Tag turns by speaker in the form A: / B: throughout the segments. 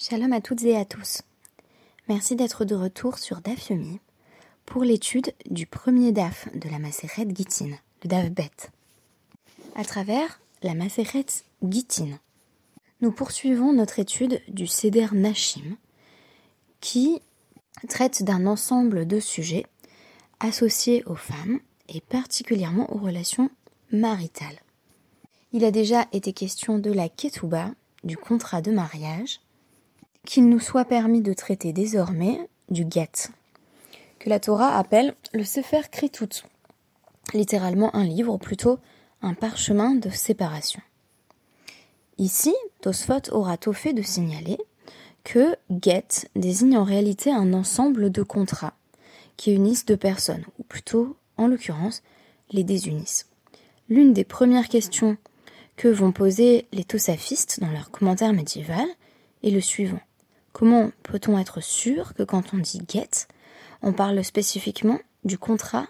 A: Shalom à toutes et à tous. Merci d'être de retour sur DAF Yomi pour l'étude du premier DAF de la Maseret Gittin, le DAF Bet. À travers la Maseret Gittin, nous poursuivons notre étude du Seder Nashim qui traite d'un ensemble de sujets associés aux femmes et particulièrement aux relations maritales. Il a déjà été question de la ketouba, du contrat de mariage, qu'il nous soit permis de traiter désormais du get, que la Torah appelle le Sefer Kritut, littéralement un livre, ou plutôt un parchemin de séparation. Ici, Tosfot aura tout fait de signaler que get désigne en réalité un ensemble de contrats qui unissent deux personnes, ou plutôt, en l'occurrence, les désunissent. L'une des premières questions que vont poser les tosafistes dans leur commentaire médiéval est le suivant. Comment peut-on être sûr que quand on dit get, on parle spécifiquement du contrat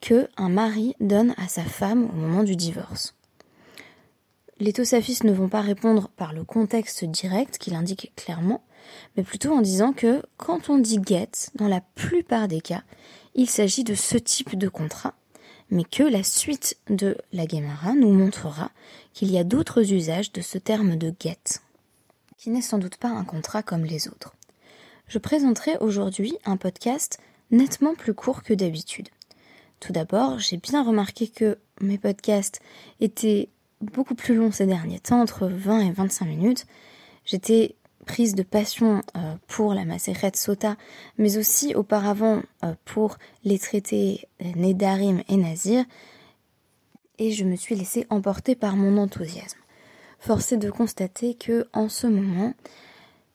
A: que un mari donne à sa femme au moment du divorce? Les tosafistes ne vont pas répondre par le contexte direct qu'il indique clairement, mais plutôt en disant que quand on dit get, dans la plupart des cas, il s'agit de ce type de contrat mais que la suite de la Gemara nous montrera qu'il y a d'autres usages de ce terme de get, qui n'est sans doute pas un contrat comme les autres. Je présenterai aujourd'hui un podcast nettement plus court que d'habitude. Tout d'abord, j'ai bien remarqué que mes podcasts étaient beaucoup plus longs ces derniers temps, entre 20 et 25 minutes. J'étais prise de passion euh, pour la Maseret Sota, mais aussi auparavant euh, pour les traités Nedarim et Nazir, et je me suis laissée emporter par mon enthousiasme. Forcé de constater que, en ce moment,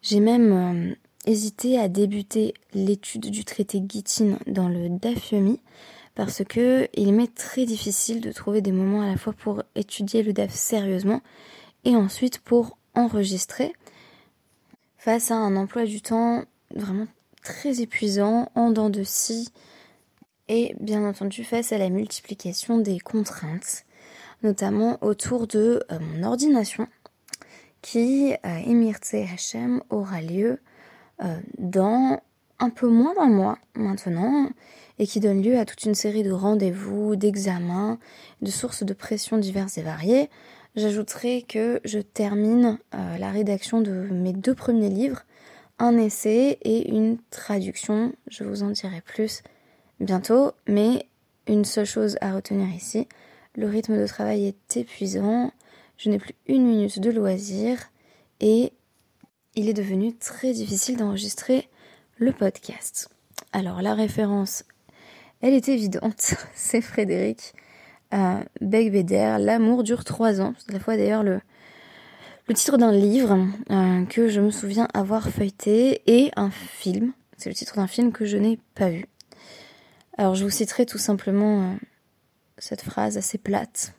A: j'ai même euh, hésité à débuter l'étude du traité Gittin dans le Dafyomi, parce que il m'est très difficile de trouver des moments à la fois pour étudier le DAF sérieusement et ensuite pour enregistrer. Face à un emploi du temps vraiment très épuisant, en dents de scie, et bien entendu face à la multiplication des contraintes, notamment autour de euh, mon ordination, qui, à euh, Emirte Hachem, aura lieu euh, dans un peu moins d'un mois maintenant, et qui donne lieu à toute une série de rendez-vous, d'examens, de sources de pression diverses et variées, J'ajouterai que je termine euh, la rédaction de mes deux premiers livres, un essai et une traduction. Je vous en dirai plus bientôt, mais une seule chose à retenir ici, le rythme de travail est épuisant, je n'ai plus une minute de loisir et il est devenu très difficile d'enregistrer le podcast. Alors la référence, elle est évidente, c'est Frédéric Beg L'amour dure trois ans. C'est à la fois d'ailleurs le, le titre d'un livre euh, que je me souviens avoir feuilleté et un film. C'est le titre d'un film que je n'ai pas vu. Alors je vous citerai tout simplement euh, cette phrase assez plate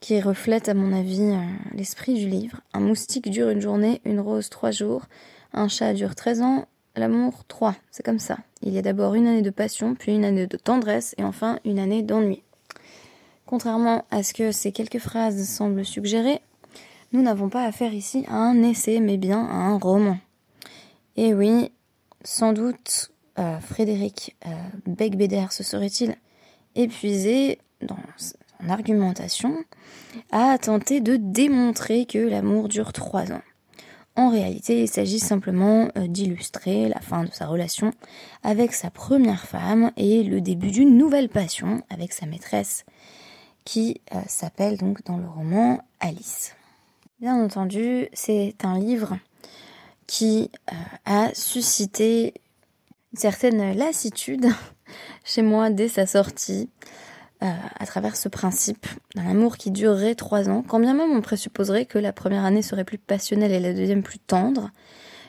A: qui reflète à mon avis euh, l'esprit du livre. Un moustique dure une journée, une rose trois jours, un chat dure 13 ans, l'amour trois. C'est comme ça. Il y a d'abord une année de passion, puis une année de tendresse et enfin une année d'ennui. Contrairement à ce que ces quelques phrases semblent suggérer, nous n'avons pas affaire ici à un essai, mais bien à un roman. Et oui, sans doute euh, Frédéric euh, Becbéder se serait-il épuisé dans son argumentation à tenter de démontrer que l'amour dure trois ans. En réalité, il s'agit simplement euh, d'illustrer la fin de sa relation avec sa première femme et le début d'une nouvelle passion avec sa maîtresse qui euh, s'appelle donc dans le roman Alice. Bien entendu, c'est un livre qui euh, a suscité une certaine lassitude chez moi dès sa sortie, euh, à travers ce principe d'un amour qui durerait trois ans, quand bien même on présupposerait que la première année serait plus passionnelle et la deuxième plus tendre.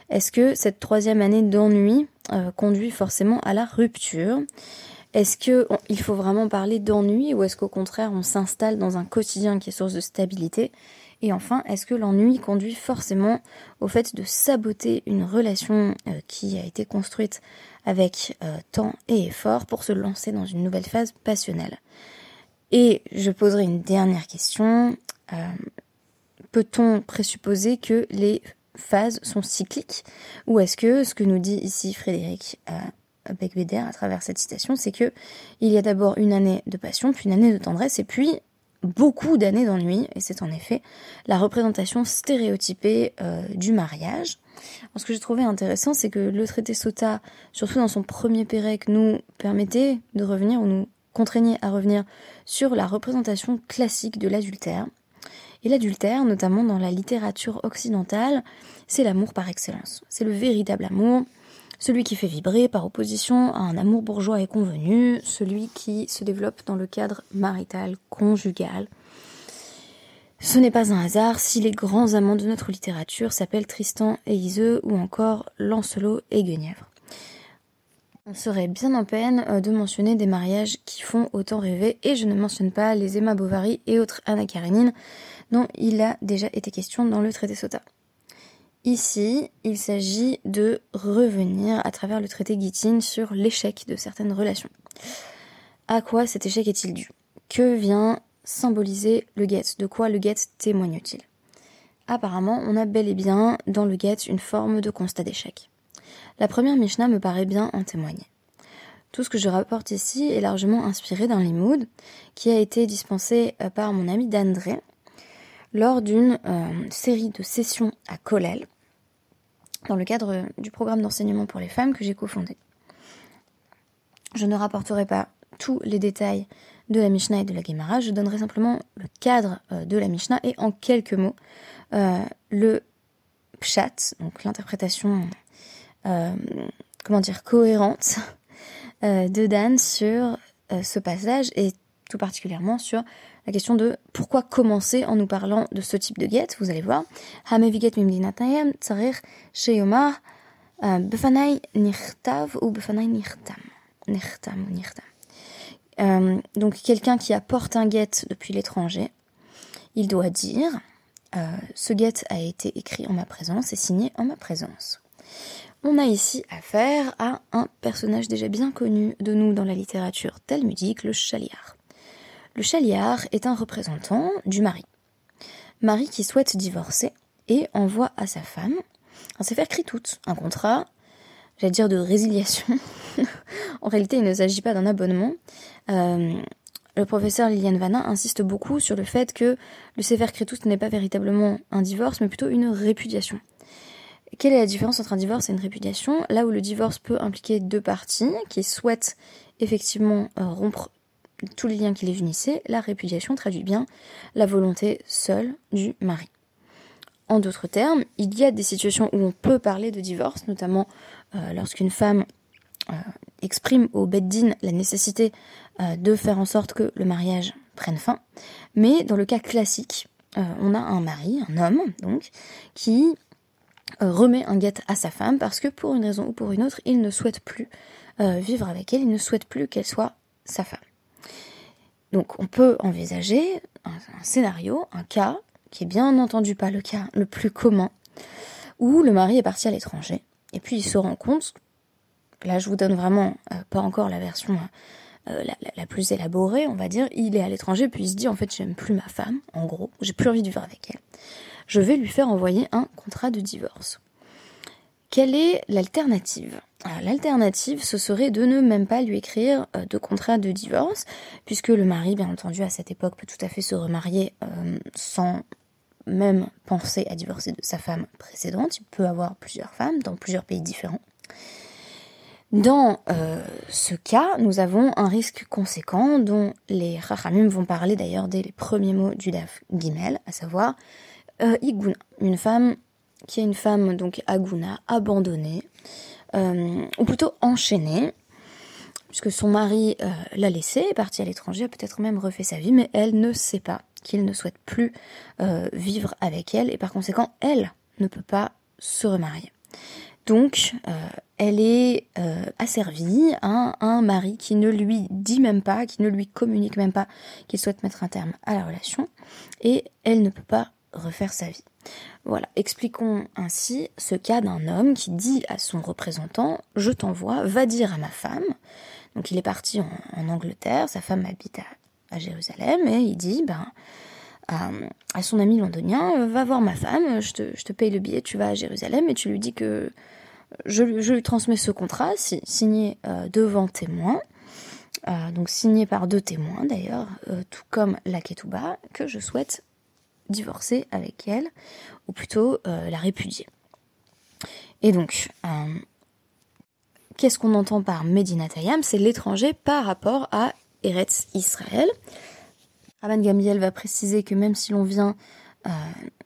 A: Est-ce que cette troisième année d'ennui conduit forcément à la rupture? Est-ce qu'il faut vraiment parler d'ennui ou est-ce qu'au contraire on s'installe dans un quotidien qui est source de stabilité? Et enfin, est-ce que l'ennui conduit forcément au fait de saboter une relation euh, qui a été construite avec euh, temps et effort pour se lancer dans une nouvelle phase passionnelle? Et je poserai une dernière question. Euh, peut-on présupposer que les phases sont cycliques? Ou est-ce que ce que nous dit ici Frédéric Becbéder à travers cette citation, c'est que il y a d'abord une année de passion, puis une année de tendresse, et puis beaucoup d'années d'ennui, et c'est en effet la représentation stéréotypée euh, du mariage. ce que j'ai trouvé intéressant, c'est que le traité Sota, surtout dans son premier pérec, nous permettait de revenir, ou nous contraignait à revenir sur la représentation classique de l'adultère. Et l'adultère, notamment dans la littérature occidentale, c'est l'amour par excellence. C'est le véritable amour, celui qui fait vibrer par opposition à un amour bourgeois et convenu, celui qui se développe dans le cadre marital, conjugal. Ce n'est pas un hasard si les grands amants de notre littérature s'appellent Tristan et Iseux ou encore Lancelot et Guenièvre. On serait bien en peine euh, de mentionner des mariages qui font autant rêver, et je ne mentionne pas les Emma Bovary et autres Anna Karenine, dont il a déjà été question dans le traité Sota. Ici, il s'agit de revenir à travers le traité Guitine sur l'échec de certaines relations. À quoi cet échec est-il dû? Que vient symboliser le guet De quoi le guet témoigne-t-il? Apparemment, on a bel et bien dans le guet une forme de constat d'échec. La première Mishnah me paraît bien en témoigner. Tout ce que je rapporte ici est largement inspiré d'un limoud qui a été dispensé euh, par mon ami d'André lors d'une euh, série de sessions à Kolel dans le cadre du programme d'enseignement pour les femmes que j'ai cofondé. Je ne rapporterai pas tous les détails de la Mishnah et de la Gemara, je donnerai simplement le cadre euh, de la Mishnah et en quelques mots euh, le pshat, donc l'interprétation, euh, cohérente de Dan sur ce passage et tout particulièrement sur la question de pourquoi commencer en nous parlant de ce type de guette, vous allez voir. Euh, donc quelqu'un qui apporte un guette depuis l'étranger, il doit dire euh, ce guette a été écrit en ma présence et signé en ma présence. On a ici affaire à un personnage déjà bien connu de nous dans la littérature talmudique, le chaliar. Le chaliard est un représentant du mari. Mari qui souhaite divorcer et envoie à sa femme un tout, un contrat, j'allais dire de résiliation. en réalité, il ne s'agit pas d'un abonnement. Euh, le professeur Liliane Vanna insiste beaucoup sur le fait que le tout n'est pas véritablement un divorce, mais plutôt une répudiation. Quelle est la différence entre un divorce et une répudiation? Là où le divorce peut impliquer deux parties qui souhaitent effectivement euh, rompre tous les liens qui les unissaient, la répudiation traduit bien la volonté seule du mari. En d'autres termes, il y a des situations où on peut parler de divorce, notamment euh, lorsqu'une femme euh, exprime au beddin la nécessité euh, de faire en sorte que le mariage prenne fin. Mais dans le cas classique, on a un mari, un homme, donc, qui remet un guet à sa femme parce que pour une raison ou pour une autre, il ne souhaite plus vivre avec elle, il ne souhaite plus qu'elle soit sa femme. Donc on peut envisager un, scénario, un cas, qui est bien entendu pas le cas le plus commun, où le mari est parti à l'étranger, et puis il se rend compte, là je vous donne vraiment euh, pas encore la version euh, la, plus élaborée, on va dire, il est à l'étranger, puis il se dit en fait j'aime plus ma femme, en gros, j'ai plus envie de vivre avec elle. Je vais lui faire envoyer un contrat de divorce. Quelle est l'alternative? L'alternative, ce serait de ne même pas lui écrire euh, de contrat de divorce, puisque le mari, bien entendu, à cette époque, peut tout à fait se remarier euh, sans même penser à divorcer de sa femme précédente. Il peut avoir plusieurs femmes dans plusieurs pays différents. Dans euh, ce cas, nous avons un risque conséquent dont les Rachamim vont parler d'ailleurs dès les premiers mots du Daf Gimel, à savoir Iguna, une femme qui est une femme donc Aguna, abandonnée, ou plutôt enchaînée, puisque son mari euh, l'a laissée, est parti à l'étranger, a peut-être même refait sa vie, mais elle ne sait pas qu'il ne souhaite plus euh, vivre avec elle, et par conséquent, elle ne peut pas se remarier. Donc, elle est asservie à un mari qui ne lui dit même pas, qui ne lui communique même pas qu'il souhaite mettre un terme à la relation, et elle ne peut pas refaire sa vie. Voilà, expliquons ainsi ce cas d'un homme qui dit à son représentant Je t'envoie, va dire à ma femme. Donc il est parti en, Angleterre, sa femme habite à, Jérusalem, et il dit Ben, à, son ami londonien, va voir ma femme, je te, paye le billet, tu vas à Jérusalem et tu lui dis que je, je lui transmets ce contrat signé devant témoin. donc signé par deux témoins d'ailleurs, tout comme la Ketouba, que je souhaite divorcer avec elle, ou plutôt la répudier. Et donc, qu'est-ce qu'on entend par Medina Tayam C'est l'étranger par rapport à Eretz Israël. Rabban Gamiel va préciser que même si l'on vient, euh,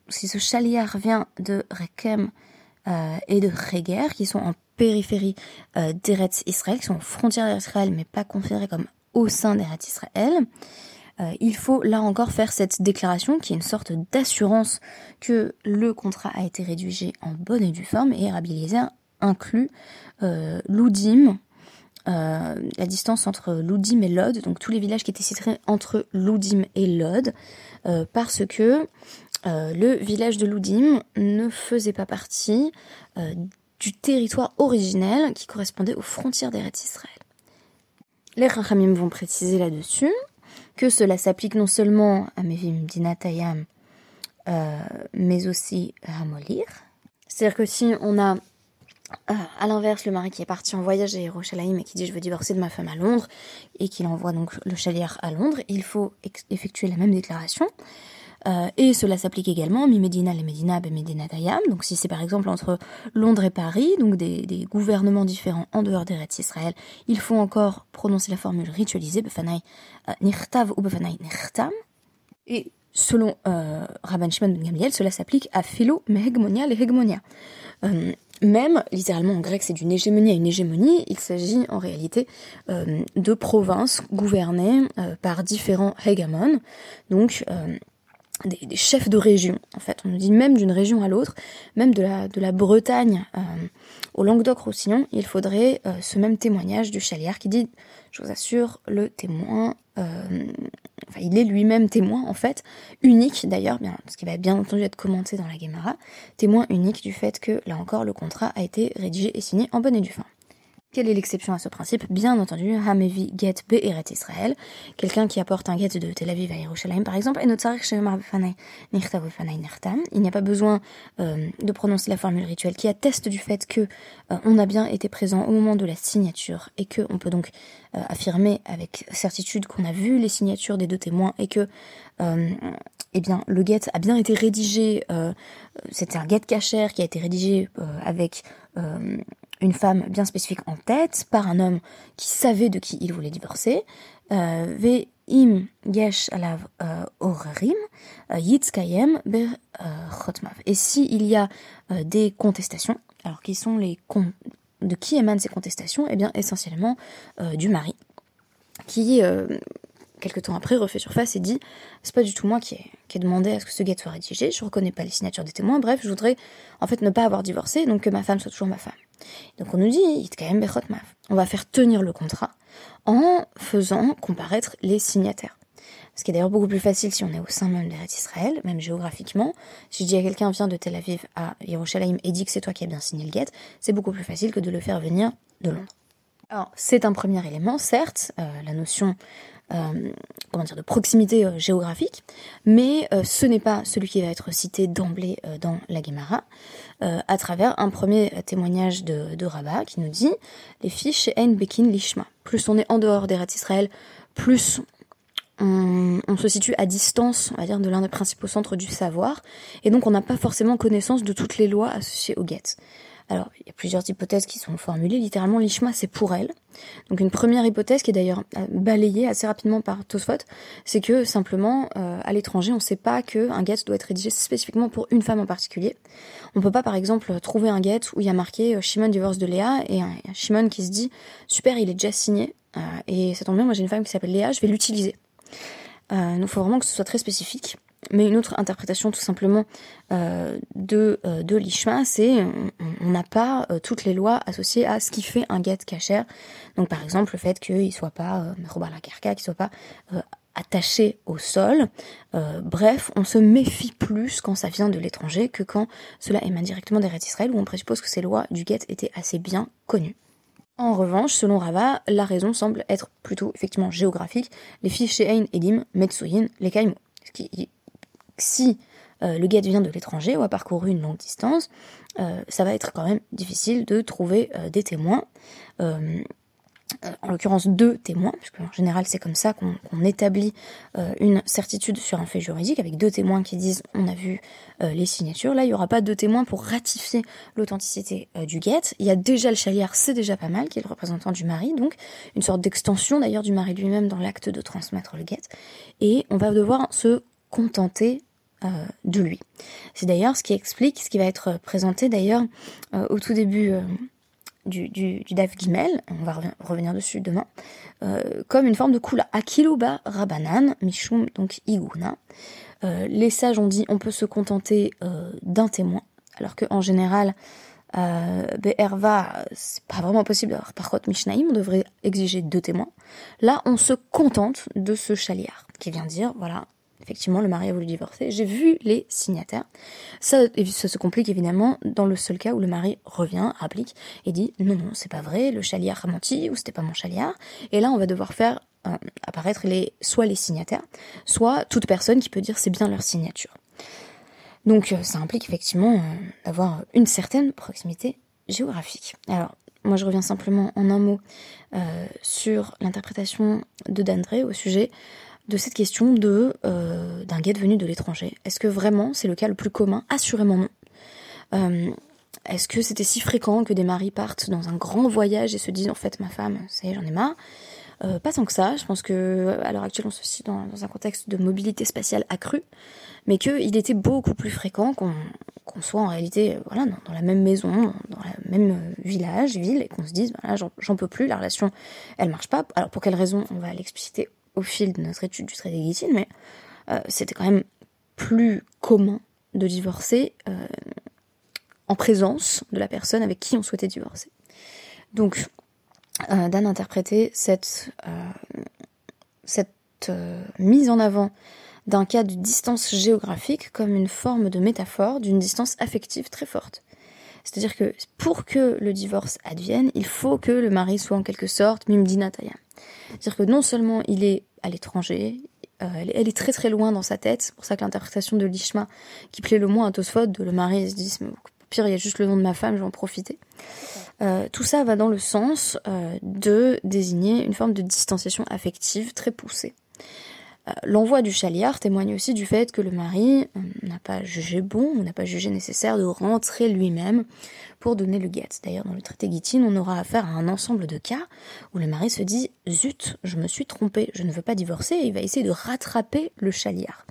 A: si ce chaliar vient de Rekem euh, et de Reger, qui sont en périphérie euh, d'Eretz Israël, qui sont aux frontières d'Israël, mais pas considérés comme au sein d'Eretz Israël, il faut là encore faire cette déclaration qui est une sorte d'assurance que le contrat a été rédigé en bonne et due forme et Rabbi inclut euh, Loudim, euh, la distance entre Loudim et Lod, donc tous les villages qui étaient situés entre Loudim et Lod, euh, parce que le village de Loudim ne faisait pas partie du territoire originel qui correspondait aux frontières d'Eretz Israël. Les Rachamim vont préciser là-dessus que cela s'applique non seulement à Mevim Dinatayam, mais aussi à Molir. C'est-à-dire que si on a euh, à l'inverse, le mari qui est parti en voyage à Yerushalayim et qui dit je veux divorcer de ma femme à Londres et qu'il envoie donc le chalier à Londres, il faut effectuer la même déclaration. Euh, et cela s'applique également mi Medina les Medina be Medina Dayam. Donc si c'est par exemple entre Londres et Paris, donc des, gouvernements différents en dehors des d'Eretz Israël, il faut encore prononcer la formule ritualisée befanai euh, nirtav ou befanai nirtam. Et selon euh, Rabban Shimon ben Gamliel, cela s'applique à philo mehegmonia les hegmonia. Euh, même, littéralement en grec, c'est d'une hégémonie à une hégémonie. Il s'agit en réalité de provinces gouvernées par différents hegemons, donc euh, des, chefs de région. En fait, on nous dit même d'une région à l'autre, même de la, de la Bretagne au Languedoc-Roussillon, il faudrait ce même témoignage du Chaliard qui dit, je vous assure, le témoin enfin, il est lui-même témoin en fait, unique d'ailleurs, bien, ce qui va bien entendu être commenté dans la Gemara, témoin unique du fait que là encore le contrat a été rédigé et signé en bonne et due fin. Quelle est l'exception à ce principe? Bien entendu, Hamevi get Be'eret Israël, quelqu'un qui apporte un get de Tel Aviv à Yerushalayim par exemple, et il n'y a pas besoin euh, de prononcer la formule rituelle qui atteste du fait que euh, on a bien été présent au moment de la signature et que on peut donc euh, affirmer avec certitude qu'on a vu les signatures des deux témoins et que eh bien le get a bien été rédigé, c'était un get cachère qui a été rédigé avec une femme bien spécifique en tête par un homme qui savait de qui il voulait divorcer. Euh, Ve'im yesh alav euh, orarim euh, yitzkayem ber chotmav. Et s'il y a des contestations, alors qui sont les de qui émanent ces contestations? Eh bien essentiellement du mari, qui quelques temps après refait surface et dit c'est pas du tout moi qui ai, qui ai demandé à ce que ce guet soit rédigé, je reconnais pas les signatures des témoins, bref, je voudrais en fait ne pas avoir divorcé, donc que ma femme soit toujours ma femme. Donc on nous dit on va faire tenir le contrat en faisant comparaître les signataires. Ce qui est d'ailleurs beaucoup plus facile si on est au sein même d'Eretz Israël, même géographiquement. Si je dis à quelqu'un vient de Tel Aviv à Yerushalayim et dit que c'est toi qui as bien signé le guet, c'est beaucoup plus facile que de le faire venir de Londres. Alors, c'est un premier élément, certes, euh, la notion euh, comment dire, de proximité euh, géographique, mais euh, ce n'est pas celui qui va être cité d'emblée dans la Gemara, à travers un premier témoignage de, de Rabat qui nous dit les fiches Ein Bekin Lishma. Plus on est en dehors des rats Israël, plus on, se situe à distance, on de l'un des principaux centres du savoir, et donc on n'a pas forcément connaissance de toutes les lois associées au guet. Alors, il y a plusieurs hypothèses qui sont formulées. Littéralement, l'ishma, c'est pour elle. Donc, une première hypothèse qui est d'ailleurs euh, balayée assez rapidement par Tosfot, c'est que simplement, euh, à l'étranger, on ne sait pas qu'un get doit être rédigé spécifiquement pour une femme en particulier. On peut pas, par exemple, trouver un get où il y a marqué euh, Shimon divorce de Léa et un, Shimon qui se dit super, il est déjà signé et ça tombe bien, moi j'ai une femme qui s'appelle Léa, je vais l'utiliser. donc, il faut vraiment que ce soit très spécifique mais une autre interprétation tout simplement euh, de, euh, l'ishma, c'est on n'a pas euh, toutes les lois associées à ce qui fait un get cachère. Donc par exemple le fait qu'il soit pas kerka, qu'il soit pas attaché au sol. bref, on se méfie plus quand ça vient de l'étranger que quand cela émane directement des Israël où on présuppose que ces lois du get étaient assez bien connues. En revanche, selon Rava, la raison semble être plutôt effectivement géographique. Les fiches chez Ein, Edim, Metsuyin, les Kaimo. Ce qui si le guet vient de l'étranger ou a parcouru une longue distance, ça va être quand même difficile de trouver des témoins euh, en l'occurrence deux témoins, puisque en général c'est comme ça qu'on établit euh, une certitude sur un fait juridique, avec deux témoins qui disent on a vu euh, les signatures. Là, il n'y aura pas deux témoins pour ratifier l'authenticité du guet. Il y a déjà le chaliard, c'est déjà pas mal, qui est le représentant du mari, donc une sorte d'extension d'ailleurs du mari lui-même dans l'acte de transmettre le guet. Et on va devoir se contenter de lui. C'est d'ailleurs ce qui explique, ce qui va être présenté d'ailleurs au tout début du, du, du Daf Gimel, on va revenir dessus demain, euh, comme une forme de kula. Akiluba Rabanan, Mishum, donc Iguna. Euh, les sages ont dit on peut se contenter euh, d'un témoin, alors qu'en général, euh, Be'erva, c'est pas vraiment possible. par contre, Mishnaïm, on devrait exiger deux témoins. Là, on se contente de ce chaliar, qui vient dire, voilà, effectivement, le mari a voulu divorcer. J'ai vu les signataires. Ça, se complique évidemment dans le seul cas où le mari revient, applique et dit non, non, c'est pas vrai, le chaliard a menti ou c'était pas mon chaliard. Et là, on va devoir faire euh, apparaître soit les signataires, soit toute personne qui peut dire c'est bien leur signature. Donc, euh, ça implique effectivement euh, d'avoir une certaine proximité géographique. Alors, moi, je reviens simplement en un mot sur l'interprétation de Dandré au sujet de cette question de euh, d'un guet venu de l'étranger. Est-ce que vraiment c'est le cas le plus commun? Assurément non. Euh, est-ce que c'était si fréquent que des maris partent dans un grand voyage et se disent en fait ma femme, ça y est, j'en ai marre? Euh, pas tant que ça, je pense que à l'heure actuelle on se situe dans, un contexte de mobilité spatiale accrue, mais qu'il était beaucoup plus fréquent qu'on soit en réalité voilà, dans, la même maison, dans le même village, ville, et qu'on se dise voilà, j'en peux plus, la relation elle marche pas. Alors pour quelle raison? On va l'expliciter au fil de notre étude du traité Guillotine, mais euh, c'était quand même plus commun de divorcer euh, en présence de la personne avec qui on souhaitait divorcer. Donc, euh, Dan interprétait cette, cette mise en avant d'un cas de distance géographique comme une forme de métaphore d'une distance affective très forte. C'est-à-dire que pour que le divorce advienne, il faut que le mari soit en quelque sorte mimdinataya. C'est-à-dire que non seulement il est à l'étranger, euh, elle, est très très loin dans sa tête, c'est pour ça que l'interprétation de l'Ishma, qui plaît le moins à Tosfot, de le mari, il se dit, pire, il y a juste le nom de ma femme, je vais en profiter. Euh, tout ça va dans le sens euh, de désigner une forme de distanciation affective très poussée. L'envoi du chaliard témoigne aussi du fait que le mari euh, n'a pas jugé bon ou n'a pas jugé nécessaire de rentrer lui-même pour donner le guet. D'ailleurs, dans le traité Guitine, on aura affaire à un ensemble de cas où le mari se dit Zut, je me suis trompé, je ne veux pas divorcer, et il va essayer de rattraper le chaliard.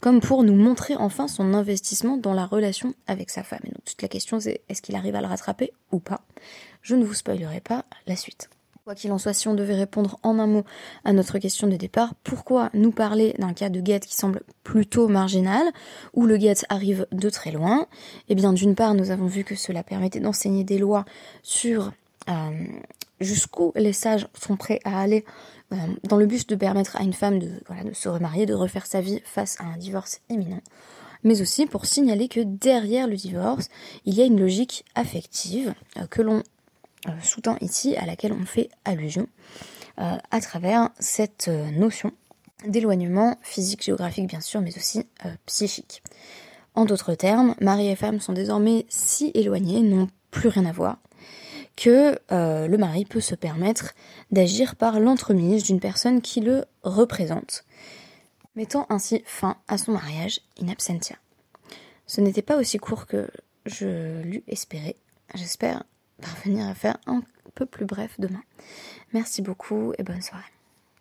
A: Comme pour nous montrer enfin son investissement dans la relation avec sa femme. Et donc, toute la question, c'est est-ce qu'il arrive à le rattraper ou pas? Je ne vous spoilerai pas la suite. Quoi qu'il en soit, si on devait répondre en un mot à notre question de départ, pourquoi nous parler d'un cas de guet qui semble plutôt marginal, où le guet arrive de très loin? Eh bien, d'une part, nous avons vu que cela permettait d'enseigner des lois sur euh, jusqu'où les sages sont prêts à aller euh, dans le but de permettre à une femme de, voilà, de se remarier, de refaire sa vie face à un divorce imminent. Mais aussi pour signaler que derrière le divorce, il y a une logique affective euh, que l'on sous-tend ici, à laquelle on fait allusion, euh, à travers cette euh, notion d'éloignement physique, géographique bien sûr, mais aussi psychique. En d'autres termes, mari et femme sont désormais si éloignés, n'ont plus rien à voir, que le mari peut se permettre d'agir par l'entremise d'une personne qui le représente, mettant ainsi fin à son mariage in absentia. Ce n'était pas aussi court que je l'eus espéré. J'espère parvenir à faire un peu plus bref demain. Merci beaucoup et bonne soirée.